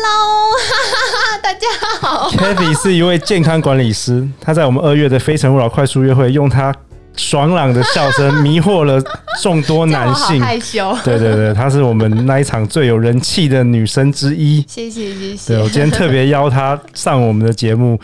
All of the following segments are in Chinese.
Hello，大家好。Cathy 是一位健康管理师，他在我们二月的非诚勿扰快速约会，用他爽朗的笑声迷惑了众多男性。害羞。对对对，她是我们那一场最有人气的女生之一。谢谢谢谢。对，我今天特别邀她上我们的节目，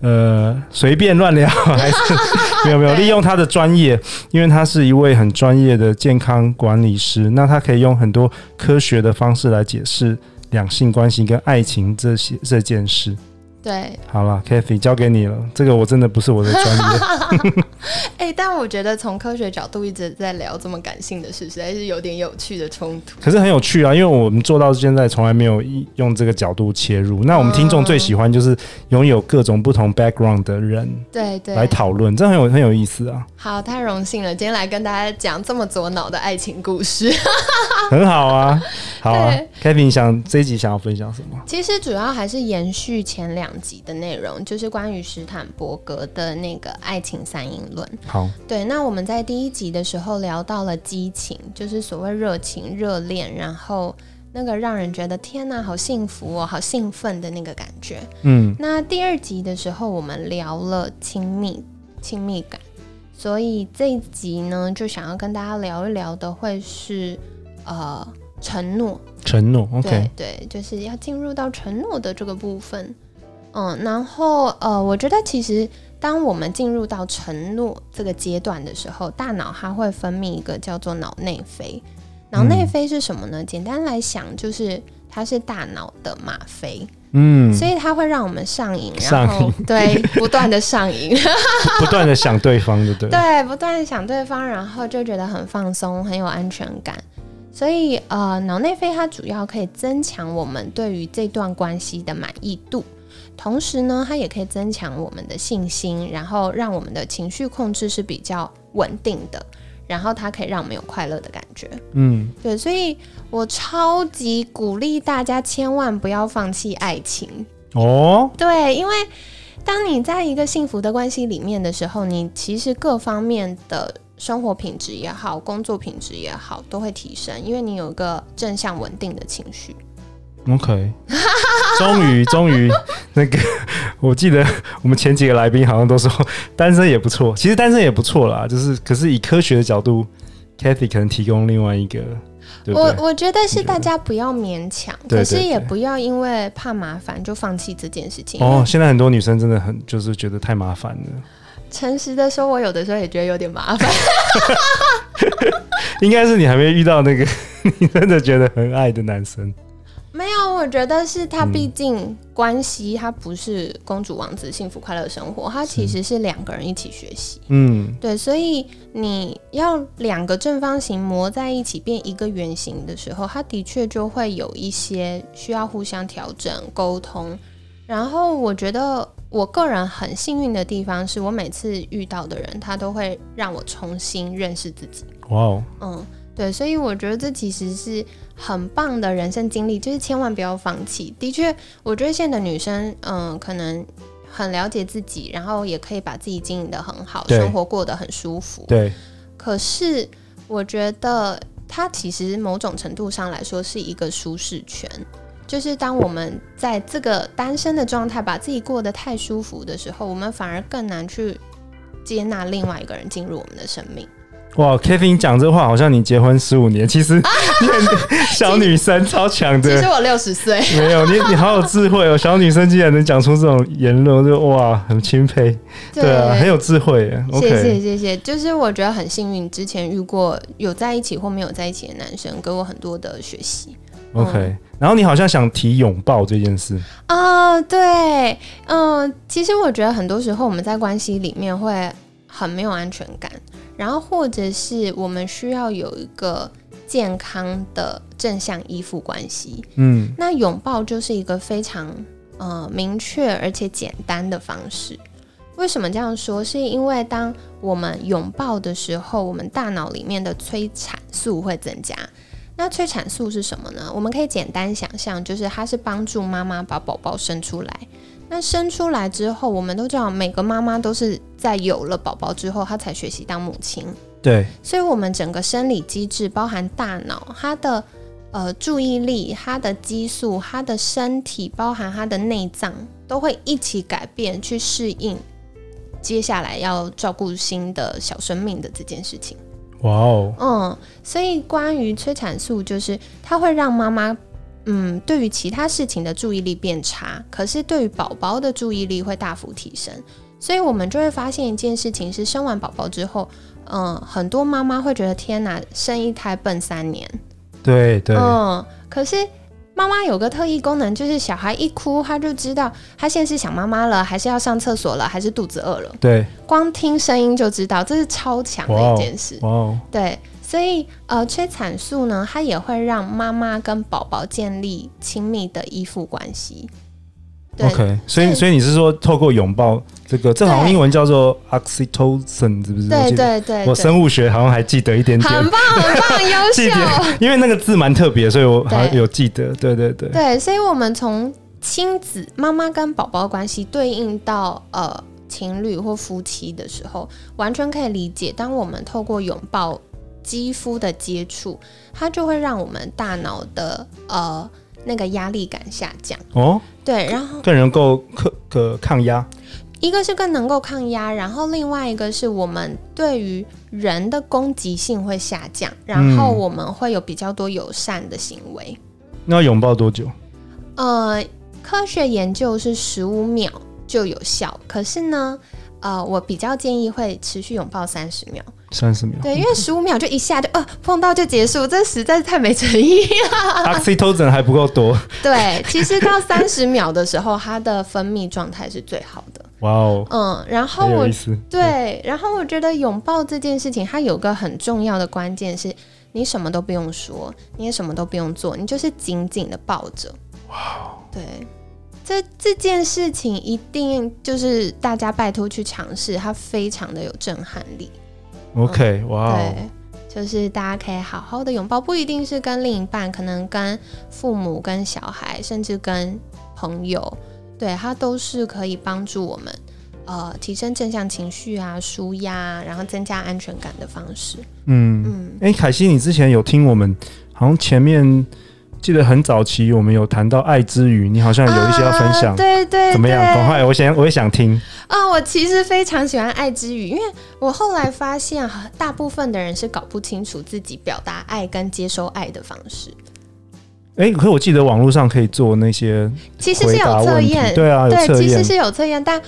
呃，随便乱聊还是 没有没有利用她的专业，因为她是一位很专业的健康管理师，那她可以用很多科学的方式来解释。两性关系跟爱情这些这件事。对，好了，Kathy 交给你了。这个我真的不是我的专业。哎、欸，但我觉得从科学角度一直在聊这么感性的事，实在是有点有趣的冲突。可是很有趣啊，因为我们做到现在从来没有用这个角度切入。那我们听众最喜欢就是拥有各种不同 background 的人，对对，来讨论，这很有很有意思啊。好，太荣幸了，今天来跟大家讲这么左脑的爱情故事，很好啊。好啊 Kathy 你想这一集想要分享什么？其实主要还是延续前两。集的内容就是关于史坦伯格的那个爱情三因论。好，对，那我们在第一集的时候聊到了激情，就是所谓热情、热恋，然后那个让人觉得天哪，好幸福哦，好兴奋的那个感觉。嗯，那第二集的时候我们聊了亲密、亲密感，所以这一集呢，就想要跟大家聊一聊的会是呃承诺，承诺，OK，对，对，就是要进入到承诺的这个部分。嗯，然后呃，我觉得其实当我们进入到承诺这个阶段的时候，大脑它会分泌一个叫做脑内啡。脑内啡是什么呢？嗯、简单来想，就是它是大脑的吗啡。嗯，所以它会让我们上瘾，然后对，不断的上瘾，不断的想对方，对不对？对，不断的 想对方，然后就觉得很放松，很有安全感。所以呃，脑内啡它主要可以增强我们对于这段关系的满意度。同时呢，它也可以增强我们的信心，然后让我们的情绪控制是比较稳定的，然后它可以让我们有快乐的感觉。嗯，对，所以我超级鼓励大家千万不要放弃爱情哦。对，因为当你在一个幸福的关系里面的时候，你其实各方面的生活品质也好，工作品质也好，都会提升，因为你有一个正向稳定的情绪。OK，终于终于那个，我记得我们前几个来宾好像都说单身也不错，其实单身也不错啦，就是可是以科学的角度，Kathy 可能提供另外一个，对对我我觉得是大家不要勉强，可是也不要因为怕麻烦就放弃这件事情。哦，现在很多女生真的很就是觉得太麻烦了。诚实的说，我有的时候也觉得有点麻烦。应该是你还没遇到那个 你真的觉得很爱的男生。没有，我觉得是他，毕竟关系他不是公主王子幸福快乐生活，他其实是两个人一起学习。嗯，对，所以你要两个正方形磨在一起变一个圆形的时候，他的确就会有一些需要互相调整沟通。然后我觉得我个人很幸运的地方是，我每次遇到的人，他都会让我重新认识自己。哇哦，嗯。对，所以我觉得这其实是很棒的人生经历，就是千万不要放弃。的确，我觉得现在的女生，嗯，可能很了解自己，然后也可以把自己经营的很好，生活过得很舒服。对。可是，我觉得它其实某种程度上来说是一个舒适圈，就是当我们在这个单身的状态，把自己过得太舒服的时候，我们反而更难去接纳另外一个人进入我们的生命。哇，Cathy 讲这话好像你结婚十五年，其实 小女生超强的。其实我六十岁，没有你，你好有智慧哦！小女生竟然能讲出这种言论，就哇，很钦佩。对啊，很有智慧。谢谢谢谢，就是我觉得很幸运，之前遇过有在一起或没有在一起的男生，给我很多的学习。OK，嗯，然后你好像想提拥抱这件事啊？对，嗯，其实我觉得很多时候我们在关系里面会很没有安全感。然后，或者是我们需要有一个健康的正向依附关系。嗯，那拥抱就是一个非常呃明确而且简单的方式。为什么这样说？是因为当我们拥抱的时候，我们大脑里面的催产素会增加。那催产素是什么呢？我们可以简单想象，就是它是帮助妈妈把宝宝生出来。那生出来之后，我们都知道，每个妈妈都是在有了宝宝之后，她才学习当母亲。对，所以，我们整个生理机制，包含大脑，它的呃注意力、它的激素、它的身体，包含它的内脏，都会一起改变，去适应接下来要照顾新的小生命的这件事情。哇哦，嗯，所以关于催产素，就是它会让妈妈。嗯，对于其他事情的注意力变差，可是对于宝宝的注意力会大幅提升，所以我们就会发现一件事情是，生完宝宝之后，嗯，很多妈妈会觉得天哪，生一胎笨三年。对对。嗯，可是妈妈有个特异功能，就是小孩一哭，他就知道他现在是想妈妈了，还是要上厕所了，还是肚子饿了。对，光听声音就知道，这是超强的一件事。哇哦。对。所以，呃，催产素呢，它也会让妈妈跟宝宝建立亲密的依附关系。OK，所以，所以你是说，透过拥抱这个，这好像英文叫做 oxytocin，是不是？对对对，我生物学好像还记得一点点，很棒很棒，优秀。因为那个字蛮特别，所以我好像有记得。对对对。对，所以我们从亲子妈妈跟宝宝关系对应到呃情侣或夫妻的时候，完全可以理解。当我们透过拥抱。肌肤的接触，它就会让我们大脑的呃那个压力感下降哦。对，然后更能够可可抗压。一个是更能够抗压，然后另外一个是我们对于人的攻击性会下降，然后我们会有比较多友善的行为。嗯、那要拥抱多久？呃，科学研究是十五秒就有效，可是呢，呃，我比较建议会持续拥抱三十秒。三十秒，对，因为十五秒就一下就呃碰到就结束，这实在是太没诚意了。Oxytocin 还不够多。对，其实到三十秒的时候，它的分泌状态是最好的。哇哦，嗯，然后我对，然后我觉得拥抱这件事情，它有个很重要的关键是，你什么都不用说，你也什么都不用做，你就是紧紧的抱着。哇哦，对，这这件事情一定就是大家拜托去尝试，它非常的有震撼力。OK，哇、wow，对，就是大家可以好好的拥抱，不一定是跟另一半，可能跟父母、跟小孩，甚至跟朋友，对，它都是可以帮助我们呃提升正向情绪啊、舒压，然后增加安全感的方式。嗯嗯，哎、欸，凯西，你之前有听我们好像前面。记得很早期，我们有谈到爱之语，你好像有一些要分享，啊、对，对对，怎么样？赶快，我想我也想听。啊，我其实非常喜欢爱之语，因为我后来发现，大部分的人是搞不清楚自己表达爱跟接收爱的方式。哎、欸，可是我记得网络上可以做那些，其实是有测验，对啊，对，其实是有测验，但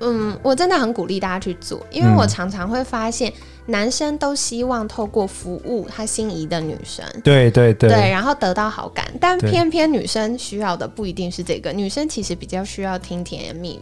嗯，我真的很鼓励大家去做，因为我常常会发现。嗯男生都希望透过服务他心仪的女生，对对对，对，然后得到好感，但偏偏女生需要的不一定是这个，女生其实比较需要听甜言蜜语。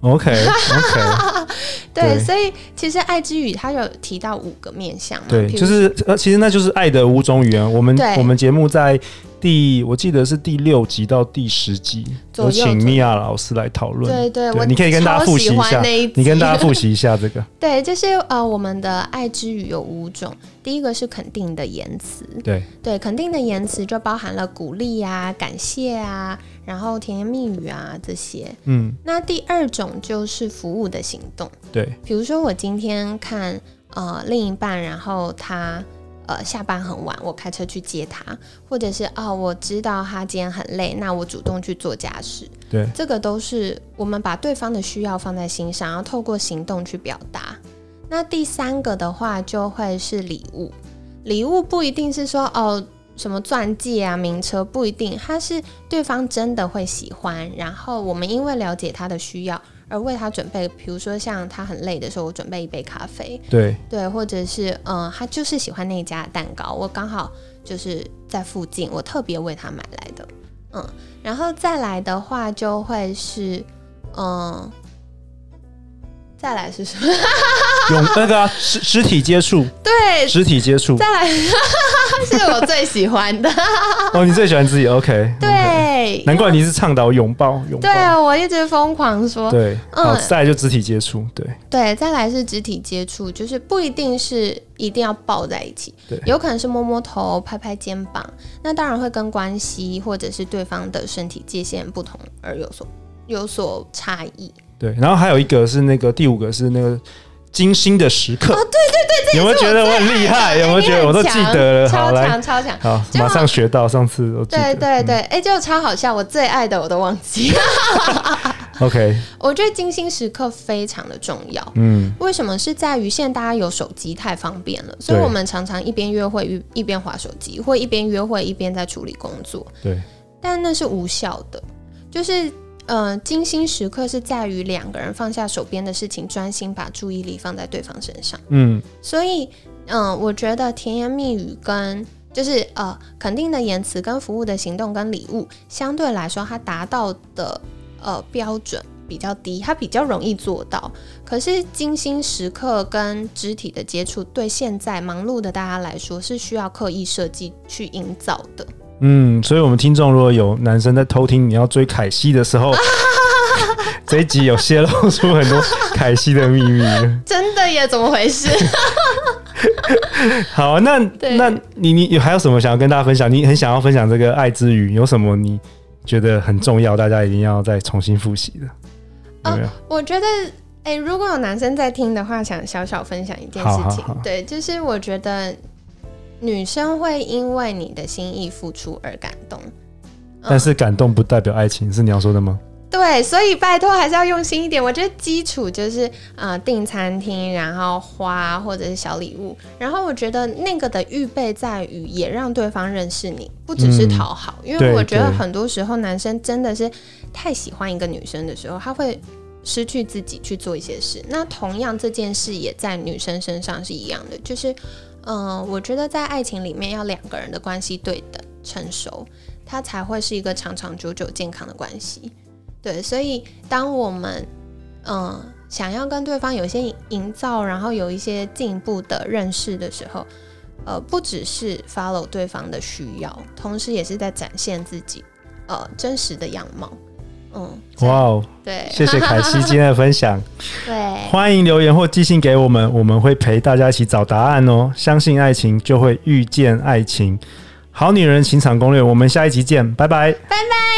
OK OK，对，对，所以其实爱之语它有提到五个面向嘛，对，就是呃，其实那就是爱的五种语言。我们我们节目在。第我记得是第六集到第十集，有请米娅老师来讨论。对对，对，你可以跟大家复习一下，一你跟大家复习一下 这个。对，就是呃，我们的爱之语有五种，第一个是肯定的言辞。对对，肯定的言辞就包含了鼓励啊、感谢啊，然后甜言蜜语啊这些。嗯，那第二种就是服务的行动。对，比如说我今天看呃另一半，然后他。呃，下班很晚，我开车去接他，或者是哦，我知道他今天很累，那我主动去做家事。对，这个都是我们把对方的需要放在心上，然后透过行动去表达。那第三个的话，就会是礼物。礼物不一定是说哦，什么钻戒啊、名车，不一定，他是对方真的会喜欢，然后我们因为了解他的需要。而为他准备，比如说像他很累的时候，我准备一杯咖啡，对。对，或者是嗯、呃，他就是喜欢那家蛋糕，我刚好就是在附近，我特别为他买来的，嗯，然后再来的话就会是嗯，再来是什么？用那个肢、啊、肢体接触，对，肢体接触。再来 是我最喜欢的。哦，你最喜欢自己？OK。对.难怪你是倡导拥抱，拥抱。对啊，我一直疯狂说。对，好，嗯、再来就肢体接触。对，对，再来是肢体接触，就是不一定是一定要抱在一起，对，有可能是摸摸头、拍拍肩膀。那当然会跟关系或者是对方的身体界限不同而有所有所差异。对，然后还有一个是那个第五个是那个金星的时刻。哦，对对对，有没有觉得我很厉害？有没有觉得我都记得了？超强超强，好，马上学到。上次。对对对，哎、嗯，就超好笑，我最爱的我都忘记了。OK，我觉得金星时刻非常的重要。嗯，为什么？是在于现在大家有手机太方便了，所以我们常常一边约会一一边滑手机，或一边约会一边在处理工作。对，但那是无效的，就是。呃，精心时刻是在于两个人放下手边的事情，专心把注意力放在对方身上。嗯，所以，嗯、呃，我觉得甜言蜜语跟就是呃肯定的言辞跟服务的行动跟礼物，相对来说，它达到的呃标准比较低，它比较容易做到。可是，精心时刻跟肢体的接触，对现在忙碌的大家来说，是需要刻意设计去营造的。嗯，所以，我们听众如果有男生在偷听你要追凯西的时候，这一集有泄露出很多凯西的秘密。真的耶？怎么回事？好，那那你你还有什么想要跟大家分享？你很想要分享这个爱之语，有什么你觉得很重要，大家一定要再重新复习的？有没有？哦，我觉得，哎，如果有男生在听的话，想小小分享一件事情。好好好。对，就是我觉得。女生会因为你的心意付出而感动，但是感动不代表爱情，是你要说的吗？对，所以拜托还是要用心一点。我觉得基础就是呃订餐厅，然后花或者是小礼物，然后我觉得那个的预备在于也让对方认识你，不只是讨好。嗯，因为我觉得很多时候男生真的是太喜欢一个女生的时候，他会失去自己去做一些事。那同样这件事也在女生身上是一样的，就是。嗯，我觉得在爱情里面要两个人的关系对等成熟，它才会是一个长长久久健康的关系。对，所以当我们嗯想要跟对方有些营造，然后有一些进一步的认识的时候，呃，不只是 follow 对方的需要，同时也是在展现自己呃真实的样貌。嗯，哇哦，对，谢谢凯西今天的分享。对，欢迎留言或寄信给我们，我们会陪大家一起找答案哦。相信爱情，就会遇见爱情。好女人情场攻略，我们下一集见，拜拜，拜拜。